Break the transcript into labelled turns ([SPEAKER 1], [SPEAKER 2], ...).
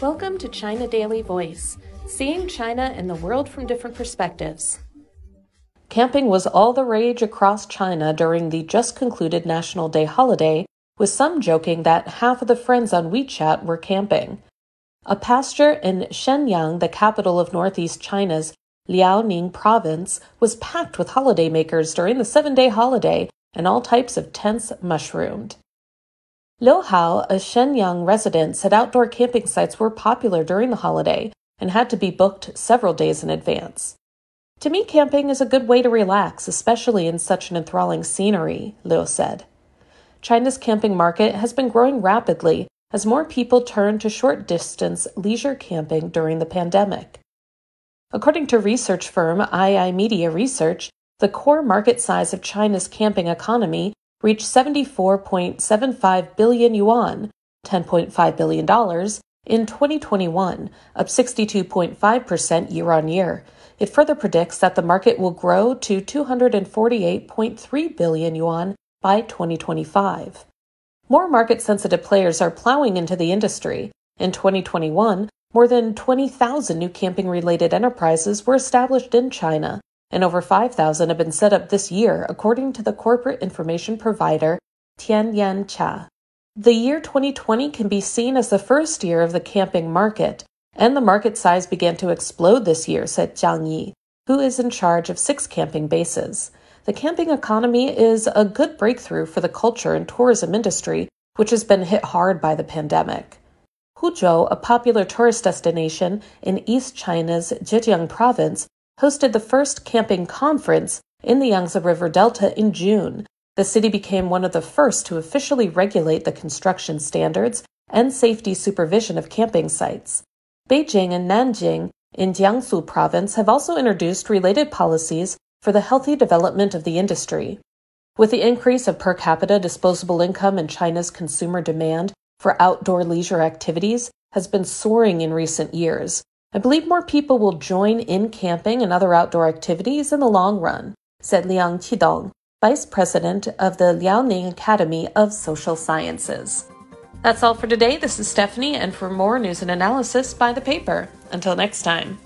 [SPEAKER 1] Welcome to China Daily Voice, seeing China and the world from different perspectives. Camping was all the rage across China during the just concluded National Day holiday, with some joking that half of the friends on WeChat were camping. A pasture in Shenyang, the capital of northeast China's Liaoning province, was packed with holidaymakers during the seven day holiday, and all types of tents mushroomed. Liu Hao, a Shenyang resident, said outdoor camping sites were popular during the holiday and had to be booked several days in advance. To me, camping is a good way to relax, especially in such an enthralling scenery, Liu said. China's camping market has been growing rapidly as more people turn to short distance leisure camping during the pandemic. According to research firm iiMedia Research, the core market size of China's camping economy reached 74.75 billion yuan, $10.5 billion, in 2021, up 62.5% year on year. It further predicts that the market will grow to 248.3 billion yuan by 2025. More market sensitive players are plowing into the industry. In 2021, more than 20,000 new camping related enterprises were established in China, and over 5,000 have been set up this year, according to the corporate information provider Tianyancha. The year 2020 can be seen as the first year of the camping market, and the market size began to explode this year, said Jiang Yi, who is in charge of six camping bases. The camping economy is a good breakthrough for the culture and tourism industry, which has been hit hard by the pandemic. Huzhou, a popular tourist destination in East China's Zhejiang province, hosted the first camping conference in the Yangtze River Delta in June. The city became one of the first to officially regulate the construction standards and safety supervision of camping sites. Beijing and Nanjing in Jiangsu province have also introduced related policies for the healthy development of the industry. With the increase of per capita disposable income and China's consumer demand for outdoor leisure activities has been soaring in recent years, I believe more people will join in camping and other outdoor activities in the long run, said Liang Qidong, Vice President of the Liaoning Academy of Social Sciences. That's all for today. This is Stephanie, and for more news and analysis, buy the paper. Until next time.